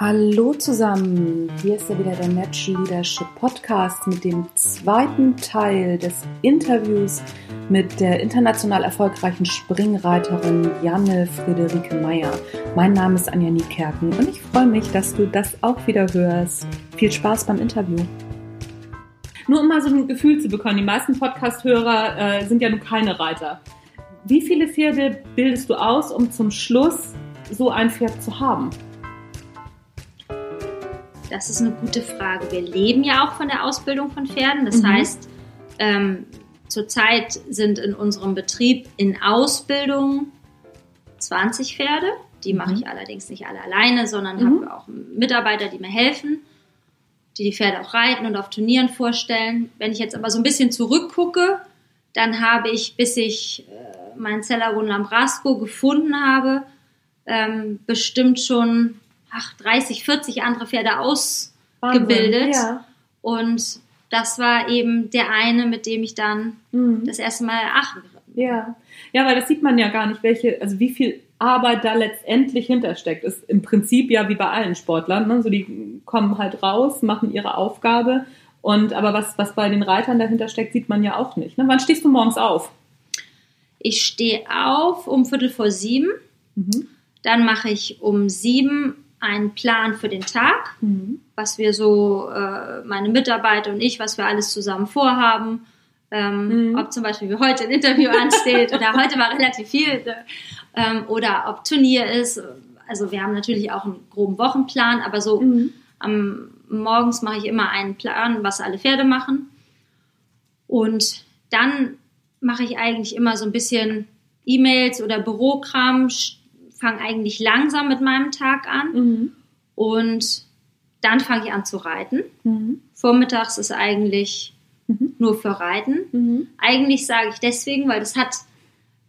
Hallo zusammen, hier ist ja wieder der Natural Leadership Podcast mit dem zweiten Teil des Interviews mit der international erfolgreichen Springreiterin Janne Friederike Meyer. Mein Name ist Anja Niekerken und ich freue mich, dass du das auch wieder hörst. Viel Spaß beim Interview. Nur um mal so ein Gefühl zu bekommen, die meisten Podcast-Hörer äh, sind ja nun keine Reiter. Wie viele Pferde bildest du aus, um zum Schluss so ein Pferd zu haben? Das ist eine gute Frage. Wir leben ja auch von der Ausbildung von Pferden. Das mhm. heißt, ähm, zurzeit sind in unserem Betrieb in Ausbildung 20 Pferde. Die mhm. mache ich allerdings nicht alle alleine, sondern mhm. habe auch Mitarbeiter, die mir helfen, die die Pferde auch reiten und auf Turnieren vorstellen. Wenn ich jetzt aber so ein bisschen zurückgucke, dann habe ich, bis ich äh, meinen Cellaron Lambrasco gefunden habe, ähm, bestimmt schon ach, 30, 40 andere Pferde ausgebildet. Ja. Und das war eben der eine, mit dem ich dann mhm. das erste Mal Aachen geritten bin. Ja. ja, weil das sieht man ja gar nicht, welche, also wie viel Arbeit da letztendlich hintersteckt. Ist im Prinzip ja wie bei allen Sportlern. Ne? So die kommen halt raus, machen ihre Aufgabe. Und aber was, was bei den Reitern dahinter steckt, sieht man ja auch nicht. Ne? Wann stehst du morgens auf? Ich stehe auf um Viertel vor sieben. Mhm. Dann mache ich um sieben einen Plan für den Tag, mhm. was wir so, äh, meine Mitarbeiter und ich, was wir alles zusammen vorhaben. Ähm, mhm. Ob zum Beispiel wie heute ein Interview ansteht oder heute war relativ viel ne? ähm, oder ob Turnier ist. Also wir haben natürlich auch einen groben Wochenplan, aber so mhm. am morgens mache ich immer einen Plan, was alle Pferde machen. Und dann mache ich eigentlich immer so ein bisschen E-Mails oder Bürokram, fange eigentlich langsam mit meinem Tag an mhm. und dann fange ich an zu reiten. Mhm. Vormittags ist eigentlich mhm. nur für Reiten. Mhm. Eigentlich sage ich deswegen, weil das hat,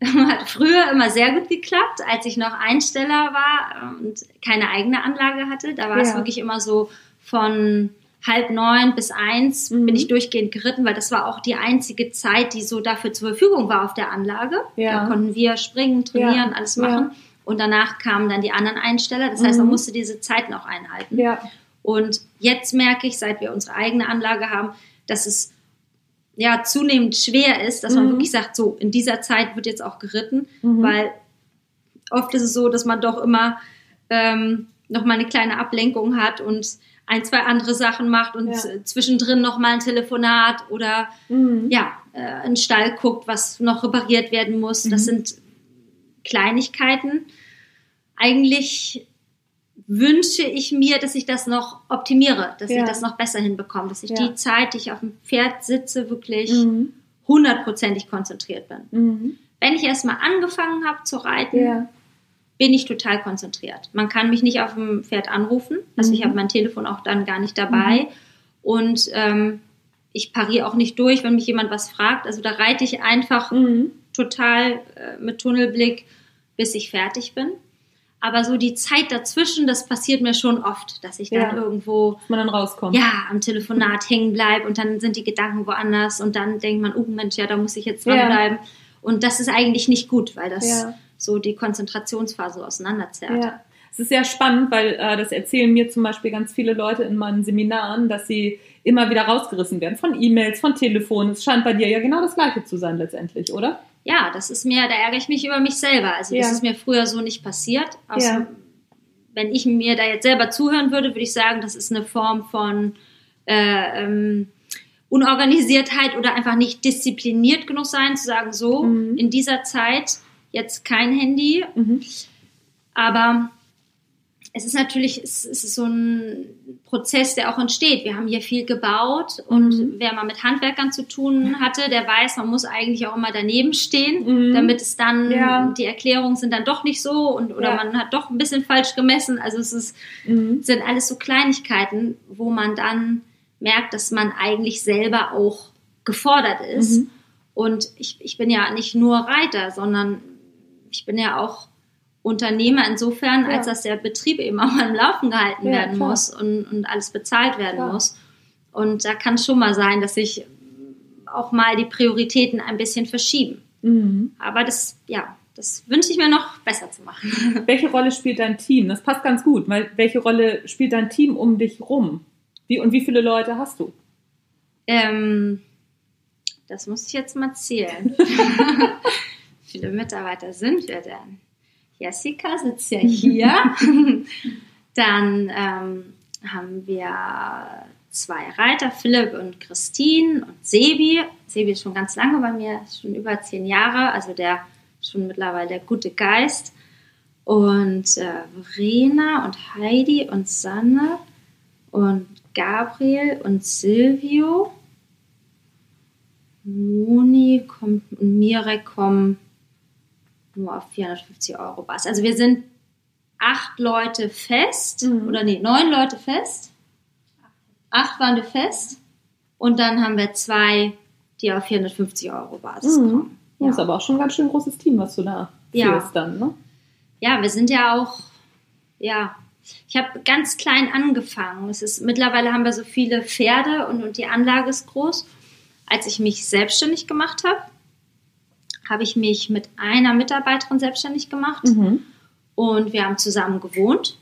hat früher immer sehr gut geklappt, als ich noch Einsteller war und keine eigene Anlage hatte. Da war ja. es wirklich immer so von halb neun bis eins mhm. bin ich durchgehend geritten, weil das war auch die einzige Zeit, die so dafür zur Verfügung war auf der Anlage. Ja. Da konnten wir springen, trainieren, ja. alles machen. Ja. Und danach kamen dann die anderen Einsteller. Das heißt, man mhm. musste diese Zeiten auch einhalten. Und jetzt merke ich, seit wir unsere eigene Anlage haben, dass es ja zunehmend schwer ist, dass man mhm. wirklich sagt, so in dieser Zeit wird jetzt auch geritten, weil oft ist es so, dass man doch immer ähm, noch mal eine kleine Ablenkung hat und ein, zwei andere Sachen macht und ja. zwischendrin noch mal ein Telefonat oder mhm. ja, äh, einen Stall guckt, was noch repariert werden muss. Das mhm. sind Kleinigkeiten. Eigentlich wünsche ich mir, dass ich das noch optimiere, dass ja. ich das noch besser hinbekomme, dass ich ja. die Zeit, die ich auf dem Pferd sitze, wirklich mhm. hundertprozentig konzentriert bin. Mhm. Wenn ich erstmal angefangen habe zu reiten. Bin ich total konzentriert. Man kann mich nicht auf dem Pferd anrufen, also mhm. ich habe mein Telefon auch dann gar nicht dabei mhm. und ähm, ich pariere auch nicht durch, wenn mich jemand was fragt. Also da reite ich einfach mhm. total äh, mit Tunnelblick bis ich fertig bin. Aber so die Zeit dazwischen, das passiert mir schon oft, dass ich dann ja, irgendwo. Dass man dann rauskommt. Ja, am Telefonat hängen bleibe und dann sind die Gedanken woanders und dann denkt man, oh Mensch, ja, da muss ich jetzt dranbleiben. Ja. Und das ist eigentlich nicht gut, weil das ja. So die Konzentrationsphase auseinanderzerrt. Ja. Es ist sehr spannend, weil äh, das erzählen mir zum Beispiel ganz viele Leute in meinen Seminaren, dass sie immer wieder rausgerissen werden von E-Mails, von Telefon. Es scheint bei dir ja genau das Gleiche zu sein letztendlich, oder? ja, das ist mir, da ärgere ich mich über mich selber. Also ja. das ist mir früher so nicht passiert. Also, ja. Wenn ich mir da jetzt selber zuhören würde, würde ich sagen, das ist eine Form von äh, ähm, Unorganisiertheit oder einfach nicht diszipliniert genug sein, zu sagen, so, mhm. in dieser Zeit jetzt kein Handy. Mhm. Aber es ist natürlich, es ist so ein Prozess, der auch entsteht. Wir haben hier viel gebaut und mhm. wer mal mit Handwerkern zu tun hatte, der weiß, man muss eigentlich auch immer daneben stehen, mhm. damit es dann, ja. die Erklärungen sind dann doch nicht so und oder ja. man hat doch ein bisschen falsch gemessen. Also es ist, mhm. sind alles so Kleinigkeiten, wo man dann merkt, dass man eigentlich selber auch gefordert ist. Mhm. Und ich, ich bin ja nicht nur Reiter, sondern ich bin ja auch Unternehmer insofern, ja. als dass der Betrieb eben auch mal im Laufen gehalten ja, werden klar. muss und, und alles bezahlt werden klar. muss. Und da kann es schon mal sein, dass sich auch mal die Prioritäten ein bisschen verschieben. Mhm. Aber das, ja, das wünsche ich mir noch besser zu machen. Welche Rolle spielt dein Team? Das passt ganz gut, weil welche Rolle spielt dein Team um dich rum? Wie, und wie viele Leute hast du? Ähm, das muss ich jetzt mal zählen. viele Mitarbeiter sind wir denn? Jessica sitzt ja hier. Dann ähm, haben wir zwei Reiter, Philipp und Christine und Sebi. Sebi ist schon ganz lange bei mir, schon über zehn Jahre, also der schon mittlerweile der gute Geist. Und äh, Verena und Heidi und Sanne und Gabriel und Silvio. Moni kommt und Mirek kommen nur auf 450 Euro Bass. Also wir sind acht Leute fest, mhm. oder nee, neun Leute fest. Acht waren wir fest. Und dann haben wir zwei, die auf 450 Euro Basis mhm. kommen. Ja. Das ist aber auch schon ein ganz schön großes Team, was du da ja. führst dann, ne? Ja, wir sind ja auch, ja, ich habe ganz klein angefangen. Es ist, mittlerweile haben wir so viele Pferde und, und die Anlage ist groß. Als ich mich selbstständig gemacht habe, habe ich mich mit einer Mitarbeiterin selbstständig gemacht mhm. und wir haben zusammen gewohnt.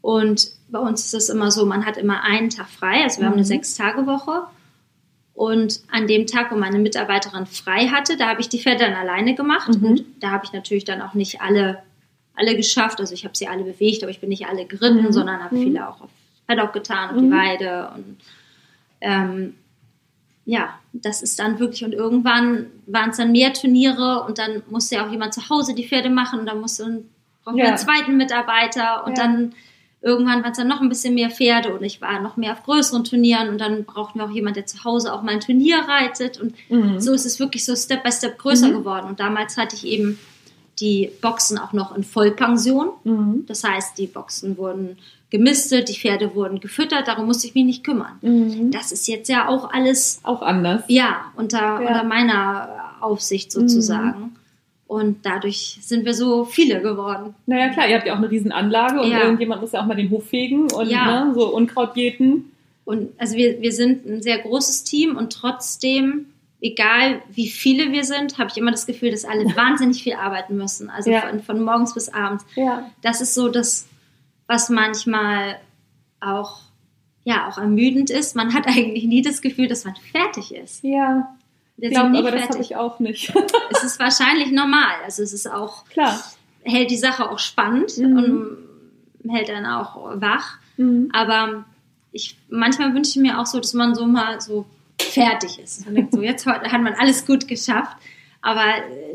Und bei uns ist es immer so, man hat immer einen Tag frei, also wir mhm. haben eine mhm. Sechs-Tage-Woche. Und an dem Tag, wo meine Mitarbeiterin frei hatte, da habe ich die Pferde dann alleine gemacht. Mhm. Und da habe ich natürlich dann auch nicht alle, alle geschafft. Also ich habe sie alle bewegt, aber ich bin nicht alle geritten, mhm. sondern habe mhm. viele auch auf Paddock getan, auf die Weide. Und ähm, ja, das ist dann wirklich, und irgendwann waren es dann mehr Turniere und dann musste ja auch jemand zu Hause die Pferde machen und dann musste brauchen ja. wir einen zweiten Mitarbeiter und ja. dann irgendwann waren es dann noch ein bisschen mehr Pferde und ich war noch mehr auf größeren Turnieren und dann brauchten wir auch jemanden, der zu Hause auch mal ein Turnier reitet und mhm. so ist es wirklich so Step by Step größer mhm. geworden und damals hatte ich eben die Boxen auch noch in Vollpension. Mhm. Das heißt, die Boxen wurden gemistet, die Pferde wurden gefüttert, darum musste ich mich nicht kümmern. Mhm. Das ist jetzt ja auch alles. Auch anders. Ja, unter, ja. unter meiner Aufsicht sozusagen. Mhm. Und dadurch sind wir so viele geworden. Naja, klar, ihr habt ja auch eine Riesenanlage und ja. irgendjemand muss ja auch mal den Hof fegen und ja. ne, so Unkraut jäten. Und also wir, wir sind ein sehr großes Team und trotzdem, egal wie viele wir sind, habe ich immer das Gefühl, dass alle wahnsinnig viel arbeiten müssen. Also ja. von, von morgens bis abends. Ja. Das ist so das was manchmal auch, ja, auch ermüdend ist. Man hat eigentlich nie das Gefühl, dass man fertig ist. Ja. Wir glaub, aber fertig. das habe ich auch nicht. es ist wahrscheinlich normal. Also es ist auch, Klar. hält die Sache auch spannend mhm. und hält dann auch wach. Mhm. Aber ich, manchmal wünsche ich mir auch so, dass man so mal so fertig ist. Man denkt so, jetzt hat man alles gut geschafft. Aber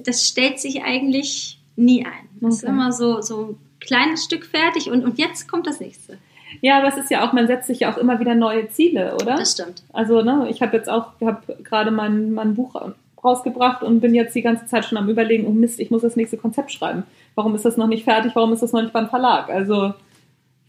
das stellt sich eigentlich nie ein. Das okay. ist immer so, so kleines Stück fertig und, und jetzt kommt das nächste. Ja, aber es ist ja auch, man setzt sich ja auch immer wieder neue Ziele, oder? Das stimmt. Also, ne, ich habe jetzt auch, habe gerade mein, mein Buch rausgebracht und bin jetzt die ganze Zeit schon am überlegen, oh Mist, ich muss das nächste Konzept schreiben. Warum ist das noch nicht fertig? Warum ist das noch nicht beim Verlag? Also, ich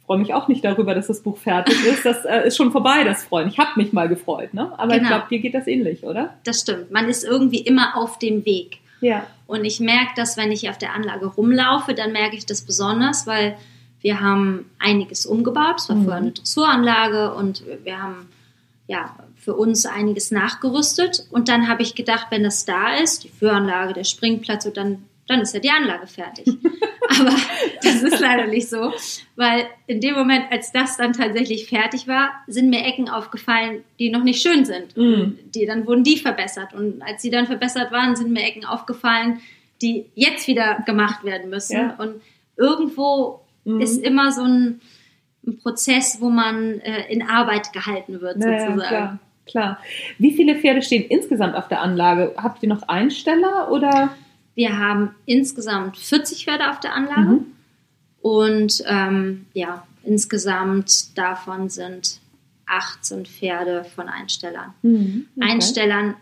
freue mich auch nicht darüber, dass das Buch fertig ist. Das äh, ist schon vorbei, das Freuen. Ich habe mich mal gefreut, ne? Aber genau. ich glaube, dir geht das ähnlich, oder? Das stimmt. Man ist irgendwie immer auf dem Weg. Ja. Und ich merke das, wenn ich auf der Anlage rumlaufe, dann merke ich das besonders, weil wir haben einiges umgebaut. Es war mhm. vorher eine Dressuranlage und wir haben ja für uns einiges nachgerüstet. Und dann habe ich gedacht, wenn das da ist, die Führanlage, der Springplatz, und dann dann ist ja die Anlage fertig. Aber das ist leider nicht so, weil in dem Moment, als das dann tatsächlich fertig war, sind mir Ecken aufgefallen, die noch nicht schön sind. Und die, dann wurden die verbessert. Und als sie dann verbessert waren, sind mir Ecken aufgefallen, die jetzt wieder gemacht werden müssen. Ja. Und irgendwo mm. ist immer so ein, ein Prozess, wo man äh, in Arbeit gehalten wird, sozusagen. Ja, klar, klar. Wie viele Pferde stehen insgesamt auf der Anlage? Habt ihr noch Einsteller oder? Wir haben insgesamt 40 Pferde auf der Anlage mhm. und ähm, ja, insgesamt davon sind 18 Pferde von Einstellern. Mhm. Okay. Einstellern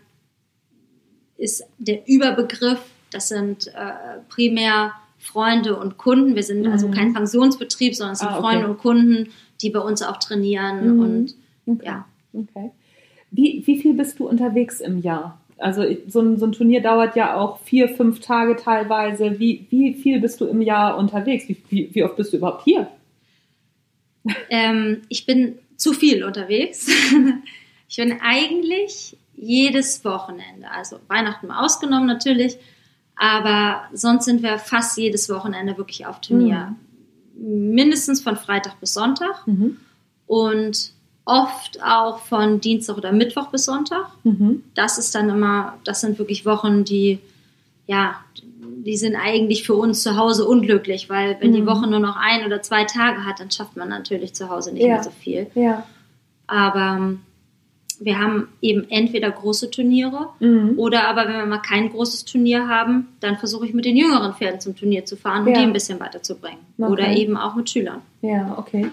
ist der Überbegriff, das sind äh, primär Freunde und Kunden. Wir sind also mhm. also kein Pensionsbetrieb, sondern es sind ah, okay. Freunde und Kunden, die bei uns auch trainieren. Mhm. Und okay. ja. Okay. Wie, wie viel bist du unterwegs im Jahr? Also so ein, so ein Turnier dauert ja auch vier, fünf Tage teilweise. Wie, wie viel bist du im Jahr unterwegs? Wie, wie, wie oft bist du überhaupt hier? Ähm, ich bin zu viel unterwegs. ich bin eigentlich jedes Wochenende, also Weihnachten mal ausgenommen natürlich, Aber sonst sind wir fast jedes Wochenende wirklich auf Turnier. Mhm. Mindestens von Freitag bis Sonntag. Mhm. Und oft auch von Dienstag oder Mittwoch bis Sonntag. Mhm. Das ist dann immer, das sind wirklich Wochen, die, ja, die sind eigentlich für uns zu Hause unglücklich, weil wenn mhm. die Woche nur noch ein oder zwei Tage hat, dann schafft man natürlich zu Hause nicht ja. mehr so viel. Ja. Aber ähm, wir haben eben entweder große Turniere mhm. oder aber wenn wir mal kein großes Turnier haben, dann versuche ich mit den jüngeren Pferden zum Turnier zu fahren und ja. die ein bisschen weiterzubringen. Okay. Oder eben auch mit Schülern. Ja, okay.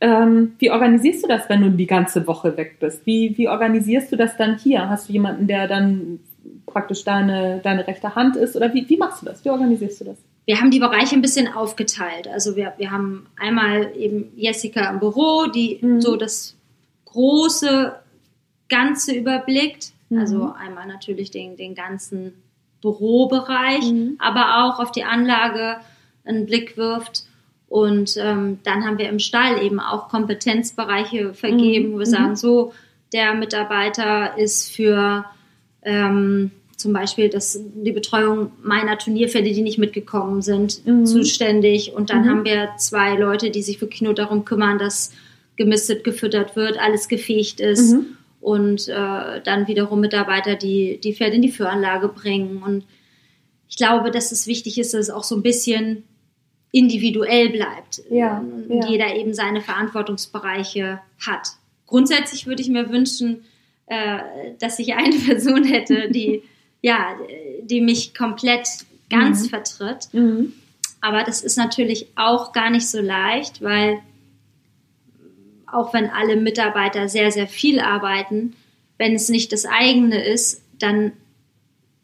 Ähm, wie organisierst du das, wenn du die ganze Woche weg bist? Wie, wie organisierst du das dann hier? Hast du jemanden, der dann praktisch deine, deine rechte Hand ist? Oder wie, wie machst du das? Wie organisierst du das? Wir haben die Bereiche ein bisschen aufgeteilt. Also wir, wir haben einmal eben Jessica im Büro, die mhm. so das große Ganze überblickt. Mhm. Also einmal natürlich den, den ganzen Bürobereich, mhm. aber auch auf die Anlage einen Blick wirft. Und ähm, dann haben wir im Stall eben auch Kompetenzbereiche vergeben, mhm. wo wir sagen, mhm. so, der Mitarbeiter ist für ähm, zum Beispiel das, die Betreuung meiner Turnierpferde, die nicht mitgekommen sind, mhm. zuständig. Und dann mhm. haben wir zwei Leute, die sich wirklich nur darum kümmern, dass gemistet, gefüttert wird, alles gefegt ist. Mhm und äh, dann wiederum Mitarbeiter, die die Pferde in die Führanlage bringen. Und ich glaube, dass es wichtig ist, dass es auch so ein bisschen individuell bleibt ja, und ja. jeder eben seine Verantwortungsbereiche hat. Grundsätzlich würde ich mir wünschen, äh, dass ich eine Person hätte, die ja, die mich komplett ganz mhm. vertritt. Mhm. Aber das ist natürlich auch gar nicht so leicht, weil auch wenn alle Mitarbeiter sehr, sehr viel arbeiten, wenn es nicht das eigene ist, dann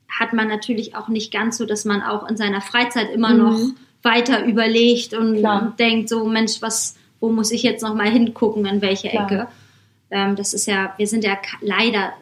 hat man natürlich auch nicht ganz so, dass man auch in seiner Freizeit immer mhm. noch weiter überlegt und Klar. denkt so, Mensch, was, wo muss ich jetzt noch mal hingucken, in welche Klar. Ecke? Ähm, das ist ja, wir sind ja leider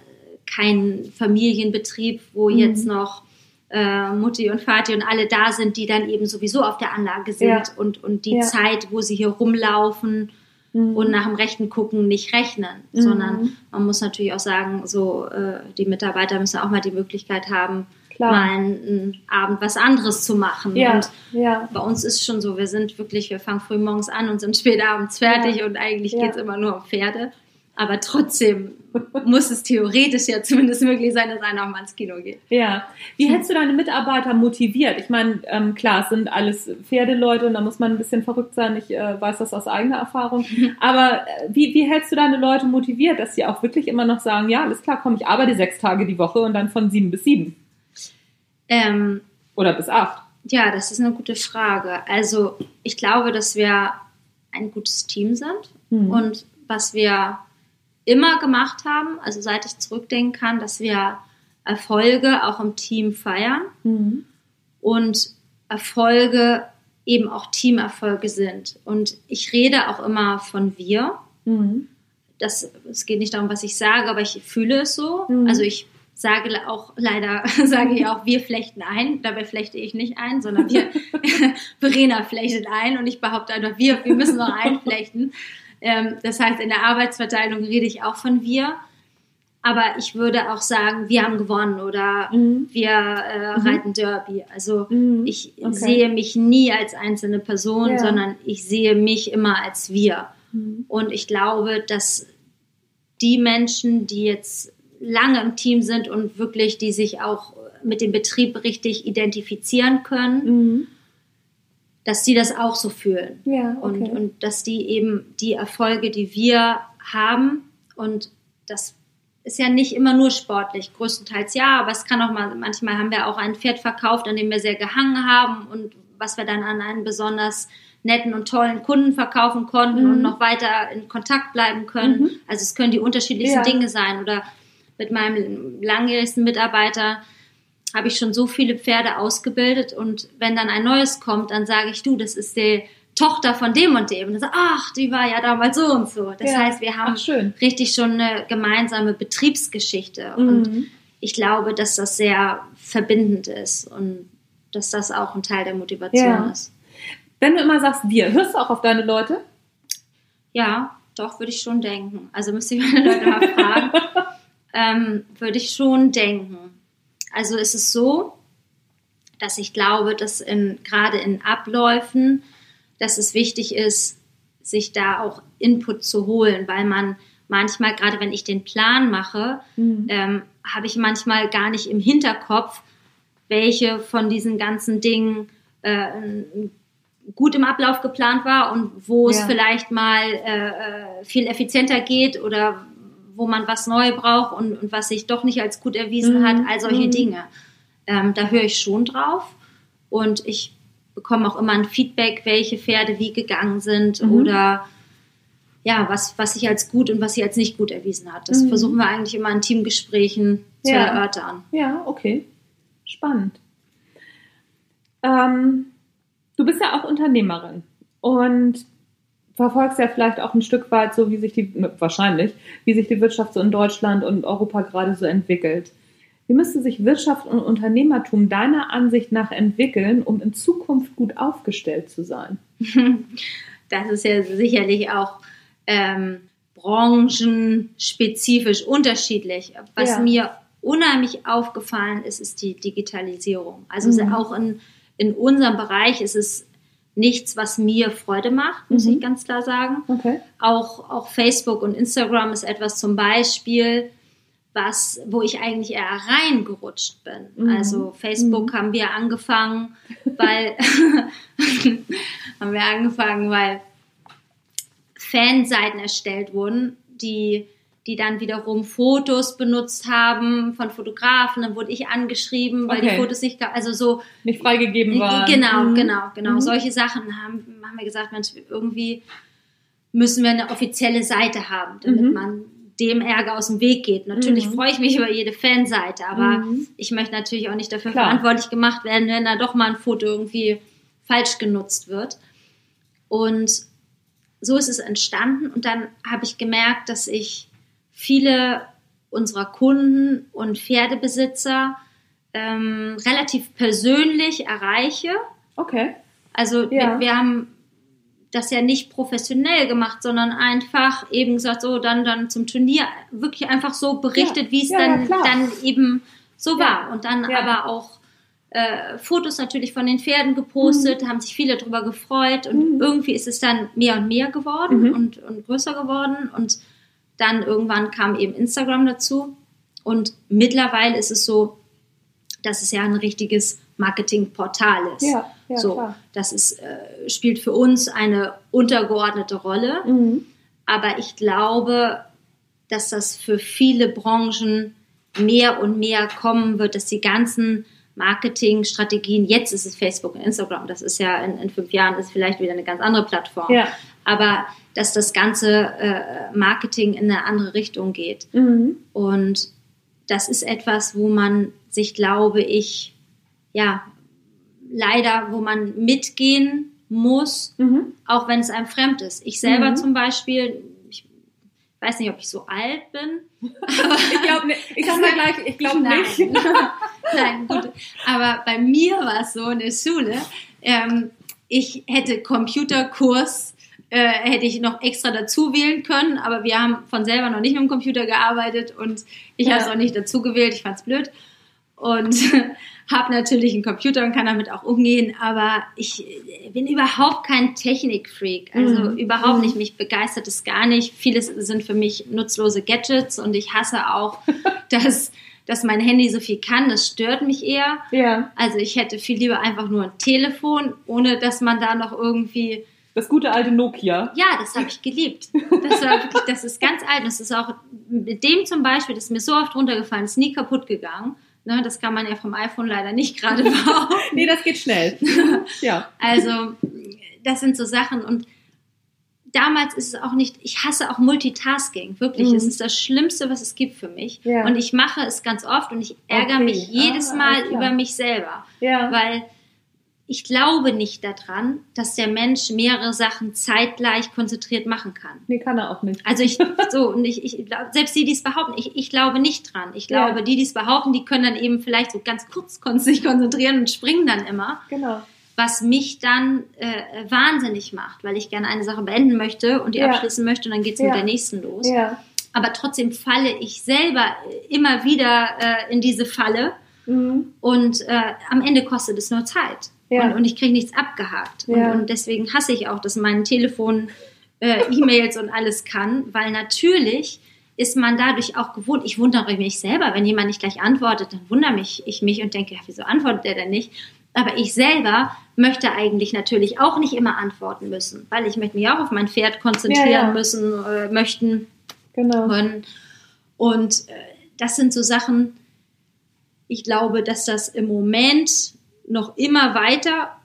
kein Familienbetrieb, wo mhm. jetzt noch äh, Mutti und Vati und alle da sind, die dann eben sowieso auf der Anlage sind ja. und, und die ja. Zeit, wo sie hier rumlaufen mhm. und nach dem Rechten gucken nicht rechnen, mhm. sondern man muss natürlich auch sagen, so äh, die Mitarbeiter müssen auch mal die Möglichkeit haben, Klar. mal einen, Abend was anderes zu machen. Ja, und ja. bei uns ist schon so, wir sind wirklich, wir fangen früh morgens an und sind spät abends fertig ja. und eigentlich ja. geht es immer nur um Pferde. Aber trotzdem muss es theoretisch ja zumindest möglich sein, dass einer auch mal ins Kino geht. Ja. Wie hältst du deine Mitarbeiter motiviert? Ich meine, ähm, klar, es sind alles Pferdeleute und da muss man ein bisschen verrückt sein. Ich äh, weiß das aus eigener Erfahrung. Aber äh, wie, wie hältst du deine Leute motiviert, dass sie auch wirklich immer noch sagen, ja, alles klar, komm, ich arbeite sechs Tage die Woche und dann von sieben bis sieben? Ähm, Oder bis acht? Ja, das ist eine gute Frage. Also ich glaube, dass wir ein gutes Team sind mhm. und was wir immer gemacht haben, also seit ich zurückdenken kann, dass wir Erfolge auch im Team feiern mhm. und Erfolge eben auch Teamerfolge sind. Und ich rede auch immer von wir. Mhm. Das, es geht nicht darum, was ich sage, aber ich fühle es so. Mhm. Also ich sage auch leider, sage ich auch, wir flechten ein. Dabei flechte ich nicht ein, sondern wir, Verena flechtet ein und ich behaupte einfach, wir, wir müssen noch einflechten. Ähm, das heißt, in der Arbeitsverteilung rede ich auch von wir. Aber ich würde auch sagen, wir haben gewonnen oder mhm. wir äh, mhm. reiten Derby. Also mhm. ich okay. sehe mich nie als einzelne Person, ja. sondern ich sehe mich immer als wir. Mhm. Und ich glaube, dass die Menschen, die jetzt lange im Team sind und wirklich, die sich auch mit dem Betrieb richtig identifizieren können, mhm dass sie das auch so fühlen. Ja, okay. und, und dass die eben die Erfolge, die wir haben, und das ist ja nicht immer nur sportlich, größtenteils ja, aber es kann auch mal, manchmal haben wir auch ein Pferd verkauft, an dem wir sehr gehangen haben und was wir dann an einen besonders netten und tollen Kunden verkaufen konnten mhm. und noch weiter in Kontakt bleiben können. Mhm. Also es können die unterschiedlichsten ja. Dinge sein. Oder mit meinem langjährigsten Mitarbeiter habe ich schon so viele Pferde ausgebildet und wenn dann ein neues kommt, dann sage ich, du, das ist die Tochter von dem und dem. Und dann sage, ach, die war ja damals so und so. Das ja. heißt, wir haben ach, richtig schon eine gemeinsame Betriebsgeschichte mhm. und ich glaube, dass das sehr verbindend ist und dass das auch ein Teil der Motivation ja. ist. Wenn du immer sagst, wir, hörst du auch auf deine Leute? Ja, doch, würde ich schon denken. Also müsste ich meine Leute mal fragen. ähm, würde ich schon denken. Also ist es so, dass ich glaube, dass in, gerade in Abläufen, dass es wichtig ist, sich da auch Input zu holen, weil man manchmal, gerade wenn ich den Plan mache, mhm. ähm, habe ich manchmal gar nicht im Hinterkopf, welche von diesen ganzen Dingen äh, gut im Ablauf geplant war und wo ja. es vielleicht mal äh, äh, viel effizienter geht oder wo man was neu braucht und, und was sich doch nicht als gut erwiesen mhm. hat, all solche mhm. Dinge. Ähm, da höre ich schon drauf und ich bekomme auch immer ein Feedback, welche Pferde wie gegangen sind mhm. oder ja, was, was sich als gut und was sich als nicht gut erwiesen hat. Das mhm. versuchen wir eigentlich immer in Teamgesprächen zu ja. erörtern. Ja, okay. Spannend. Ähm, du bist ja auch Unternehmerin und verfolgst ja vielleicht auch ein Stück weit so, wie sich die, wahrscheinlich, wie sich die Wirtschaft so in Deutschland und Europa gerade so entwickelt. Wie müsste sich Wirtschaft und Unternehmertum deiner Ansicht nach entwickeln, um in Zukunft gut aufgestellt zu sein? Das ist ja sicherlich auch ähm, branchenspezifisch unterschiedlich. Was ja. mir unheimlich aufgefallen ist, ist die Digitalisierung. Also mhm. auch in, in unserem Bereich ist es nichts, was mir Freude macht, muss mhm. ich ganz klar sagen. Okay. Auch, auch Facebook und Instagram ist etwas zum Beispiel, was, wo ich eigentlich eher reingerutscht bin. Mhm. Also Facebook mhm. haben wir angefangen, weil haben wir angefangen, weil Fanseiten erstellt wurden, die, die dann wiederum Fotos benutzt haben von Fotografen. Dann wurde ich angeschrieben, weil okay. die Fotos nicht, also so. Nicht freigegeben waren. Genau, mhm. genau, genau. Mhm. Solche Sachen haben, haben wir gesagt, Mensch, irgendwie müssen wir eine offizielle Seite haben, damit mhm. man dem Ärger aus dem Weg geht. Natürlich mhm. freue ich mich über jede Fanseite, aber mhm. ich möchte natürlich auch nicht dafür Klar. verantwortlich gemacht werden, wenn da doch mal ein Foto irgendwie falsch genutzt wird. Und so ist es entstanden und dann habe ich gemerkt, dass ich viele unserer Kunden und Pferdebesitzer ähm, relativ persönlich erreiche. Okay. Also ja. wir, wir, haben das ja nicht professionell gemacht, sondern einfach eben gesagt, so dann dann zum Turnier wirklich einfach so berichtet, ja. wie es ja, dann, dann eben so war. Und dann aber auch äh, Fotos natürlich von den Pferden gepostet, mhm. haben sich viele darüber gefreut und mhm. irgendwie ist es dann mehr und mehr geworden mhm. und, und größer geworden und dann irgendwann kam eben Instagram dazu und mittlerweile ist es so, dass es ja ein richtiges Marketingportal ist. Ja, ja, so, klar. das ist, äh, spielt für uns eine untergeordnete Rolle, mhm. aber ich glaube, dass das für viele Branchen mehr und mehr kommen wird, dass die ganzen Marketingstrategien, jetzt ist es Facebook und Instagram, das ist ja in, in fünf Jahren ist vielleicht wieder eine ganz andere Plattform. Ja. Aber dass das ganze äh, Marketing in eine andere Richtung geht. Mhm. Und das ist etwas, wo man sich, glaube ich, ja, leider, wo man mitgehen muss, mhm. auch wenn es einem fremd ist. Ich selber mhm. zum Beispiel, ich weiß nicht, ob ich so alt bin. ich glaube nicht. Ich sag mal gleich, ich glaube nicht. Nein, gut. Aber bei mir war es so in der Schule, ähm, ich hätte Computerkurs äh, hätte ich noch extra dazu wählen können, aber wir haben von selber noch nicht mit dem Computer gearbeitet und ich ja. habe es auch nicht dazu gewählt, ich fand es blöd und habe natürlich einen Computer und kann damit auch umgehen, aber ich bin überhaupt kein Technikfreak, also mhm. überhaupt nicht, mhm. mich begeistert es gar nicht. Vieles sind für mich nutzlose Gadgets und ich hasse auch, dass dass mein Handy so viel kann, das stört mich eher. Ja. Also ich hätte viel lieber einfach nur ein Telefon, ohne dass man da noch irgendwie das gute alte Nokia. Ja, das habe ich geliebt. Das war wirklich, das ist ganz alt. Das ist auch mit dem zum Beispiel, das ist mir so oft runtergefallen, ist nie kaputt gegangen. Ne, das kann man ja vom iPhone leider nicht gerade bauen. nee, das geht schnell. ja. Also, das sind so Sachen und damals ist es auch nicht, ich hasse auch Multitasking, wirklich. Mhm. Es ist das Schlimmste, was es gibt für mich. Ja. Und ich mache es ganz oft und ich ärgere okay. mich jedes ah, Mal über mich selber. Ja. Weil ich glaube nicht daran, dass der Mensch mehrere Sachen zeitgleich konzentriert machen kann. Nee, kann er auch nicht. Also ich, so, und ich, ich selbst die, die es behaupten, ich, ich glaube nicht dran. Ich glaube, ja. die, die es behaupten, die können dann eben vielleicht so ganz kurz sich konzentrieren und springen dann immer. Genau was mich dann äh, wahnsinnig macht, weil ich gerne eine Sache beenden möchte und die ja. abschließen möchte und dann geht es ja. mit der nächsten los. Ja. Aber trotzdem falle ich selber immer wieder äh, in diese Falle Mhm. Und äh, am Ende kostet es nur Zeit. Ja. Und, und, ich kriege nichts abgehakt. Ja. Und, und, deswegen hasse ich auch, dass mein Telefon äh, E-Mails und alles kann, weil natürlich ist man dadurch auch gewohnt. Ich wundere mich selber, wenn jemand nicht gleich antwortet, dann wundere mich ich mich und denke, ja, wieso antwortet er denn nicht? Aber ich selber möchte eigentlich natürlich auch nicht immer antworten müssen, weil ich möchte mich auch auf mein Pferd konzentrieren ja, ja. müssen, äh, möchten. Genau. Und, und äh, das sind so Sachen, ich glaube, dass das im Moment noch immer weiter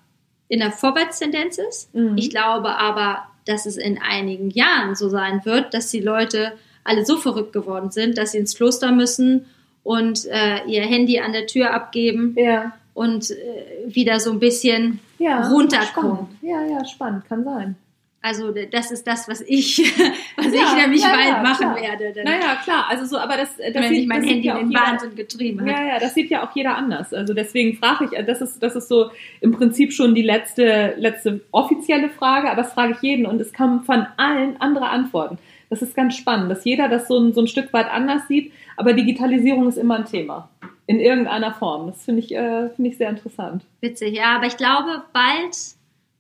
in der Vorwärtstendenz ist. Mhm. Ich glaube aber, dass es in einigen Jahren so sein wird, dass die Leute alle so verrückt geworden sind, dass sie ins Kloster müssen und äh, ihr Handy an der Tür abgeben ja. und äh, wieder so ein bisschen ja, runterkommen. Spannend. Ja, ja, spannend, kann sein. Also das ist das, was ich, was ja, ich nämlich ja, bald ja, machen klar. werde. Dann naja, klar. Also so, aber das, das wenn sieht, ich mein das Handy in den Wahnsinn getrieben hat. Ja, ja, das sieht ja auch jeder anders. Also deswegen frage ich, das ist, das ist so im Prinzip schon die letzte, letzte offizielle Frage, aber das frage ich jeden und es kommen von allen andere Antworten. Das ist ganz spannend, dass jeder das so ein, so ein Stück weit anders sieht, aber Digitalisierung ist immer ein Thema. In irgendeiner Form. Das finde ich, äh, finde ich sehr interessant. Witzig, ja, aber ich glaube, bald,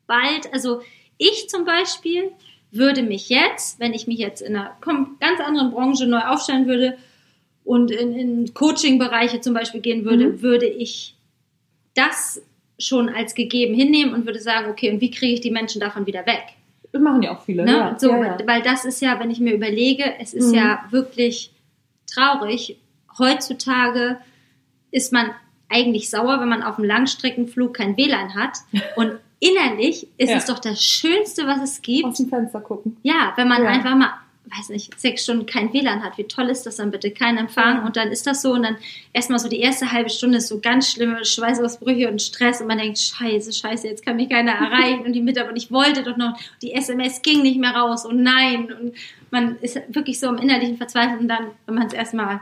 bald, also ich zum Beispiel würde mich jetzt, wenn ich mich jetzt in einer ganz anderen Branche neu aufstellen würde und in, in Coaching-Bereiche zum Beispiel gehen würde, mhm. würde ich das schon als gegeben hinnehmen und würde sagen, okay, und wie kriege ich die Menschen davon wieder weg? Das machen ja auch viele. Ne? Ja. So, ja, ja. Weil das ist ja, wenn ich mir überlege, es ist mhm. ja wirklich traurig. Heutzutage ist man eigentlich sauer, wenn man auf einem Langstreckenflug kein WLAN hat. Und innerlich ist ja. es doch das Schönste, was es gibt. Aus dem Fenster gucken. Ja, wenn man ja. einfach mal, weiß nicht, sechs Stunden kein WLAN hat. Wie toll ist das dann bitte? Kein Empfang. Ja. Und dann ist das so. Und dann erstmal so die erste halbe Stunde ist so ganz schlimme Schweißausbrüche und Stress. Und man denkt, scheiße, scheiße, jetzt kann mich keiner erreichen. Und die Mitarbeiter, ich wollte doch noch, die SMS ging nicht mehr raus. Und nein. Und man ist wirklich so im innerlichen Verzweiflung. Und dann, wenn man es erstmal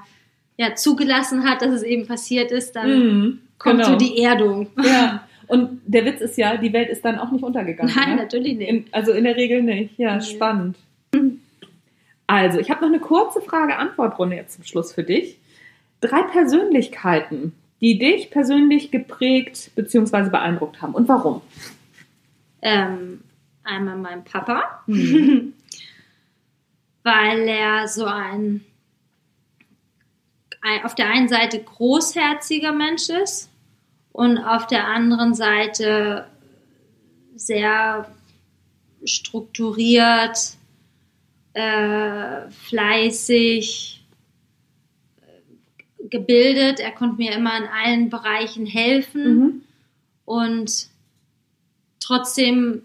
ja, zugelassen hat, dass es eben passiert ist, dann mhm, kommt genau. so die Erdung. Ja. Und der Witz ist ja, die Welt ist dann auch nicht untergegangen. Nein, ne? natürlich nicht. In, also in der Regel nicht. Ja, nee. spannend. Also, ich habe noch eine kurze Frage-Antwort-Runde jetzt zum Schluss für dich. Drei Persönlichkeiten, die dich persönlich geprägt bzw. beeindruckt haben und warum? Ähm, einmal mein Papa, mhm. weil er so ein, ein auf der einen Seite großherziger Mensch ist und auf der anderen Seite sehr strukturiert, äh, fleißig, äh, gebildet. Er konnte mir immer in allen Bereichen helfen mhm. und trotzdem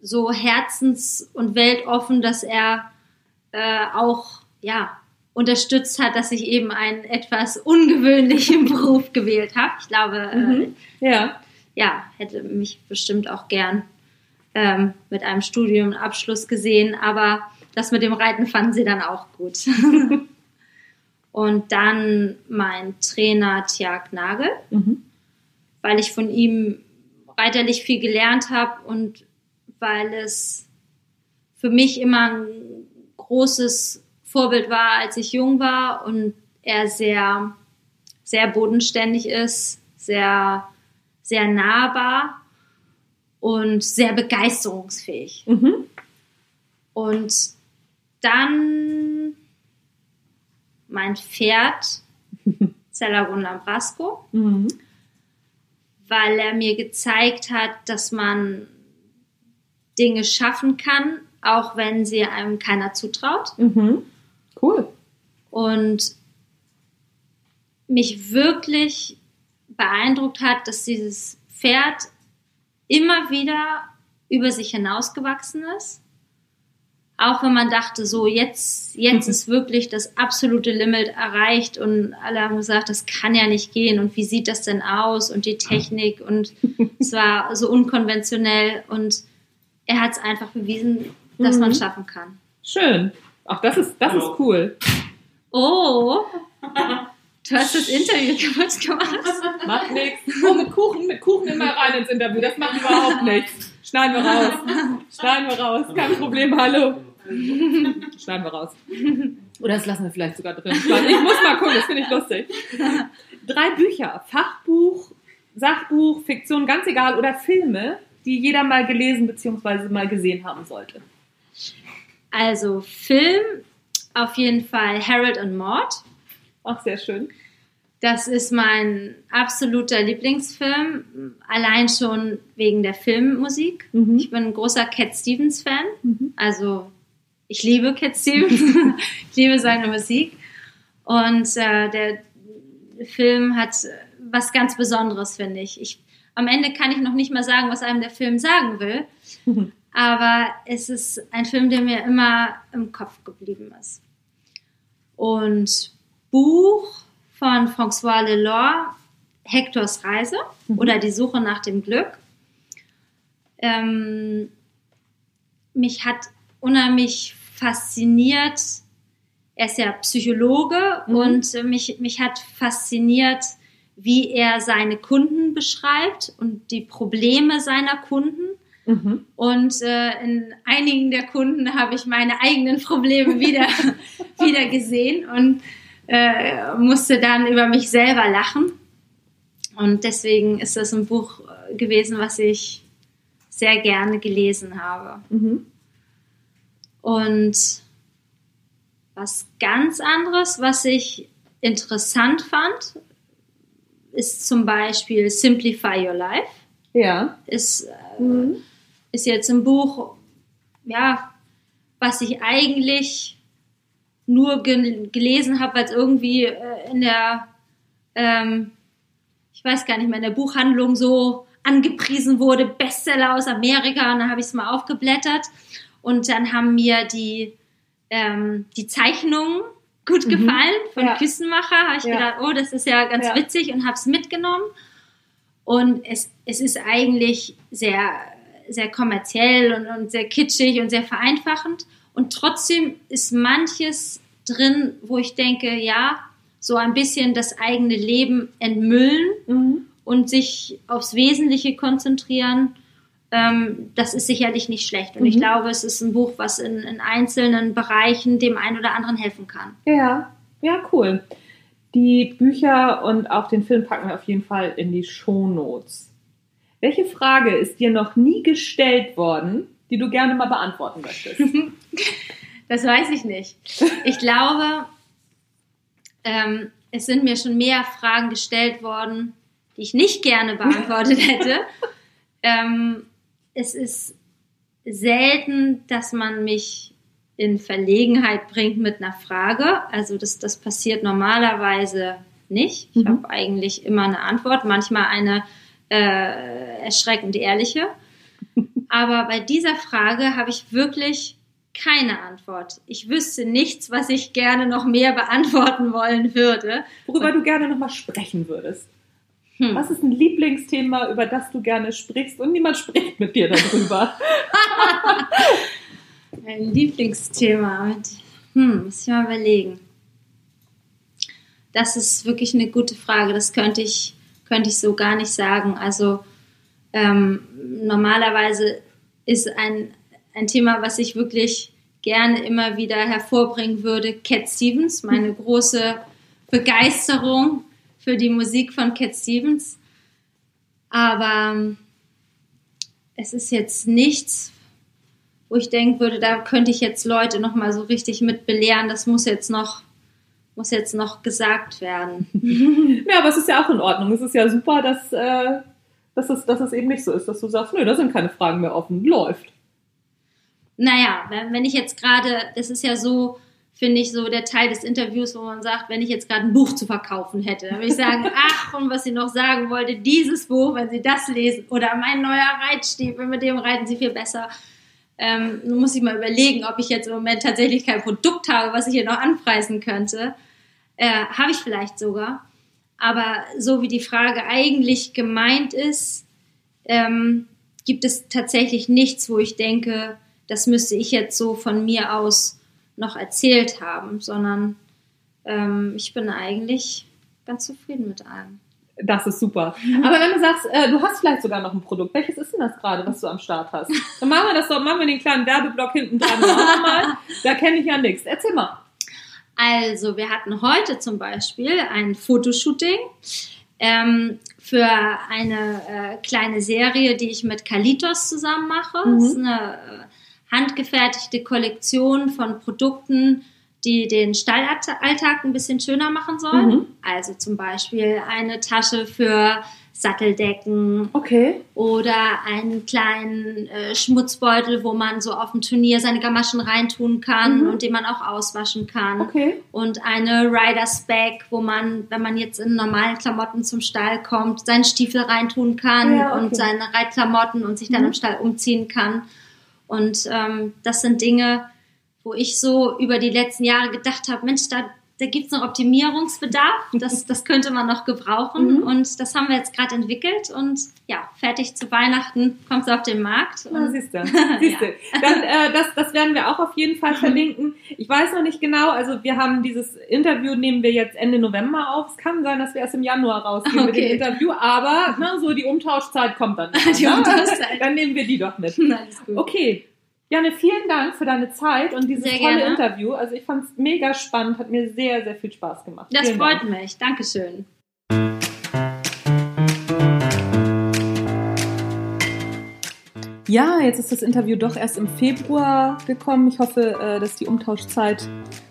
so herzens- und weltoffen, dass er äh, auch ja unterstützt hat, dass ich eben einen etwas ungewöhnlichen Beruf gewählt habe. Ich glaube, äh, mhm. äh, ja. ja, hätte mich bestimmt auch gern ähm, mit einem Studiumabschluss gesehen, aber das mit dem Reiten fanden sie dann auch gut. Und dann mein Trainer Tiag Nagel, mhm. weil ich von ihm reiterlich viel gelernt habe und weil es für mich immer ein großes Vorbild war, als ich jung war und er sehr, sehr bodenständig ist, sehr, sehr nahbar und sehr begeisterungsfähig. Mhm. Und dann mein Pferd, Cellagun Lambrasco, mhm. weil er mir gezeigt hat, dass man Dinge schaffen kann, auch wenn sie einem keiner zutraut. Mhm. Cool. Und mich wirklich beeindruckt hat, dass dieses Pferd immer wieder über sich hinausgewachsen ist. Auch wenn man dachte, so jetzt, jetzt mhm. ist wirklich das absolute Limit erreicht und alle haben gesagt, das kann ja nicht gehen und wie sieht das denn aus und die Technik und es war so unkonventionell und er hat es einfach bewiesen, dass mhm. man schaffen kann. Schön. Ach, das ist, das ist cool. Oh. Du hast das Interview kaputt gemacht. Macht nichts. Oh, mit Kuchen, mit Kuchen immer rein ins Interview. Das macht überhaupt nichts. Schneiden wir raus. Schneiden wir raus. Kein Problem, hallo. Schneiden wir raus. Oder das lassen wir vielleicht sogar drin. Ich muss mal gucken, das finde ich lustig. drei Bücher, Fachbuch, Sachbuch, Fiktion, ganz egal, oder Filme, die jeder mal gelesen bzw. mal gesehen haben sollte. Also Film, auf jeden Fall Harold und Maud. Auch sehr schön. Das ist mein absoluter Lieblingsfilm, allein schon wegen der Filmmusik. Mhm. Ich bin ein großer Cat Stevens Fan, mhm. also ich liebe Cat Stevens, ich liebe seine Musik und äh, der Film hat was ganz Besonderes, finde ich. ich. Am Ende kann ich noch nicht mal sagen, was einem der Film sagen will, mhm. Aber es ist ein Film, der mir immer im Kopf geblieben ist. Und Buch von François Lelore, Hectors Reise mhm. oder Die Suche nach dem Glück. Ähm, mich hat unheimlich fasziniert, er ist ja Psychologe mhm. und mich, mich hat fasziniert, wie er seine Kunden beschreibt und die Probleme seiner Kunden. Mhm. Und äh, in einigen der Kunden habe ich meine eigenen Probleme wieder, wieder gesehen und äh, musste dann über mich selber lachen. Und deswegen ist das ein Buch äh, gewesen, was ich sehr gerne gelesen habe. Mhm. Und was ganz anderes, was ich interessant fand, ist zum Beispiel Simplify Your Life. Ja. Ist, äh, mhm. Ist jetzt ein Buch, ja, was ich eigentlich nur ge gelesen habe, weil es irgendwie äh, in der, ähm, ich weiß gar nicht mehr, in der Buchhandlung so angepriesen wurde, Bestseller aus Amerika, und dann habe ich es mal aufgeblättert und dann haben mir die, ähm, die Zeichnungen gut mhm. gefallen von ja. Küssenmacher, habe ich ja. gedacht, oh, das ist ja ganz ja. witzig und habe es mitgenommen. Und es, es ist eigentlich sehr, sehr kommerziell und, und sehr kitschig und sehr vereinfachend. Und trotzdem ist manches drin, wo ich denke, ja, so ein bisschen das eigene Leben entmüllen mhm. und sich aufs Wesentliche konzentrieren. Ähm, das ist sicherlich nicht schlecht. Und mhm. ich glaube, es ist ein Buch, was in, in einzelnen Bereichen dem einen oder anderen helfen kann. Ja, ja, cool. Die Bücher und auch den Film packen wir auf jeden Fall in die Shownotes. Welche Frage ist dir noch nie gestellt worden, die du gerne mal beantworten möchtest? das weiß ich nicht. Ich glaube, ähm, es sind mir schon mehr Fragen gestellt worden, die ich nicht gerne beantwortet hätte. ähm, es ist selten, dass man mich in Verlegenheit bringt mit einer Frage. Also das, das passiert normalerweise nicht. Ich mhm. habe eigentlich immer eine Antwort, manchmal eine äh, erschreckend ehrliche. Aber bei dieser Frage habe ich wirklich keine Antwort. Ich wüsste nichts, was ich gerne noch mehr beantworten wollen würde. Worüber du gerne noch mal sprechen würdest. Hm. Was ist ein Lieblingsthema, über das du gerne sprichst und niemand spricht mit dir darüber? ein Lieblingsthema. Hm, muss ich mal überlegen. Das ist wirklich eine gute Frage. Das könnte ich, könnte ich so gar nicht sagen. Also ähm, normalerweise ist ein, ein Thema, was ich wirklich gerne immer wieder hervorbringen würde, Cat Stevens, meine große Begeisterung für die Musik von Cat Stevens. Aber ähm, es ist jetzt nichts, wo ich denken würde, da könnte ich jetzt Leute noch mal so richtig mit belehren. Das muss jetzt noch muss jetzt noch gesagt werden. ja, aber es ist ja auch in Ordnung. Es ist ja super, dass, äh, dass, es, dass es eben nicht so ist, dass du sagst, nö, da sind keine Fragen mehr offen. Läuft. Naja, wenn ich jetzt gerade, das ist ja so, finde ich, so der Teil des Interviews, wo man sagt, wenn ich jetzt gerade ein Buch zu verkaufen hätte, dann würde ich sagen, ach, und was ich noch sagen wollte, dieses Buch, wenn Sie das lesen, oder mein neuer Reitstiefel, mit dem reiten Sie viel besser. Ähm, nun muss ich mal überlegen, ob ich jetzt im Moment tatsächlich kein Produkt habe, was ich hier noch anpreisen könnte. Äh, habe ich vielleicht sogar. Aber so wie die Frage eigentlich gemeint ist, ähm, gibt es tatsächlich nichts, wo ich denke, das müsste ich jetzt so von mir aus noch erzählt haben, sondern ähm, ich bin eigentlich ganz zufrieden mit allem. Das ist super. Mhm. Aber wenn du sagst, äh, du hast vielleicht sogar noch ein Produkt, welches ist denn das gerade, was du am Start hast? Dann machen wir das doch, machen wir den kleinen Werbeblock hinten dran. mal. Da kenne ich ja nichts. Erzähl mal. Also, wir hatten heute zum Beispiel ein Fotoshooting ähm, für eine äh, kleine Serie, die ich mit Kalitos zusammen mache. Mhm. Das ist eine äh, handgefertigte Kollektion von Produkten, die den Stallalltag ein bisschen schöner machen sollen. Mhm. Also zum Beispiel eine Tasche für Satteldecken. Okay. Oder einen kleinen äh, Schmutzbeutel, wo man so auf dem Turnier seine Gamaschen reintun kann mhm. und den man auch auswaschen kann. Okay. Und eine Riders Bag, wo man, wenn man jetzt in normalen Klamotten zum Stall kommt, seinen Stiefel reintun kann ja, okay. und seine Reitklamotten und sich dann mhm. im Stall umziehen kann. Und ähm, das sind Dinge, wo ich so über die letzten Jahre gedacht habe, Mensch, da da gibt es noch Optimierungsbedarf. Das, das könnte man noch gebrauchen. Mhm. Und das haben wir jetzt gerade entwickelt. Und ja, fertig zu Weihnachten kommt es auf den Markt. Und, siehst du. Siehst du. ja. Dann, äh, das, das werden wir auch auf jeden Fall verlinken. Ich weiß noch nicht genau. Also wir haben dieses Interview, nehmen wir jetzt Ende November auf. Es kann sein, dass wir erst im Januar rausgehen okay. mit dem Interview. Aber ne, so die Umtauschzeit kommt dann. die ne? Umtauschzeit. Dann nehmen wir die doch mit. Okay. Janne, vielen Dank für deine Zeit und dieses sehr tolle gerne. Interview. Also ich fand es mega spannend, hat mir sehr, sehr viel Spaß gemacht. Das vielen freut Dank. mich. Dankeschön. Ja, jetzt ist das Interview doch erst im Februar gekommen. Ich hoffe, äh, dass die Umtauschzeit,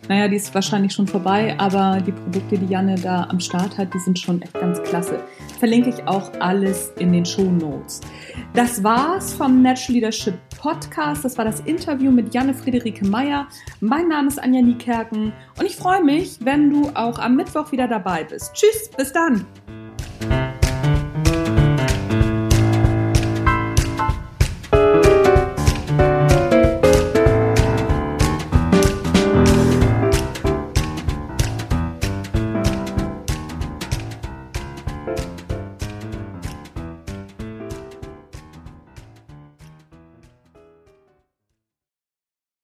naja, die ist wahrscheinlich schon vorbei, aber die Produkte, die Janne da am Start hat, die sind schon echt ganz klasse. Verlinke ich auch alles in den Show Notes. Das war's vom Natural Leadership Podcast. Das war das Interview mit Janne Friederike Meyer. Mein Name ist Anja Niekerken und ich freue mich, wenn du auch am Mittwoch wieder dabei bist. Tschüss, bis dann!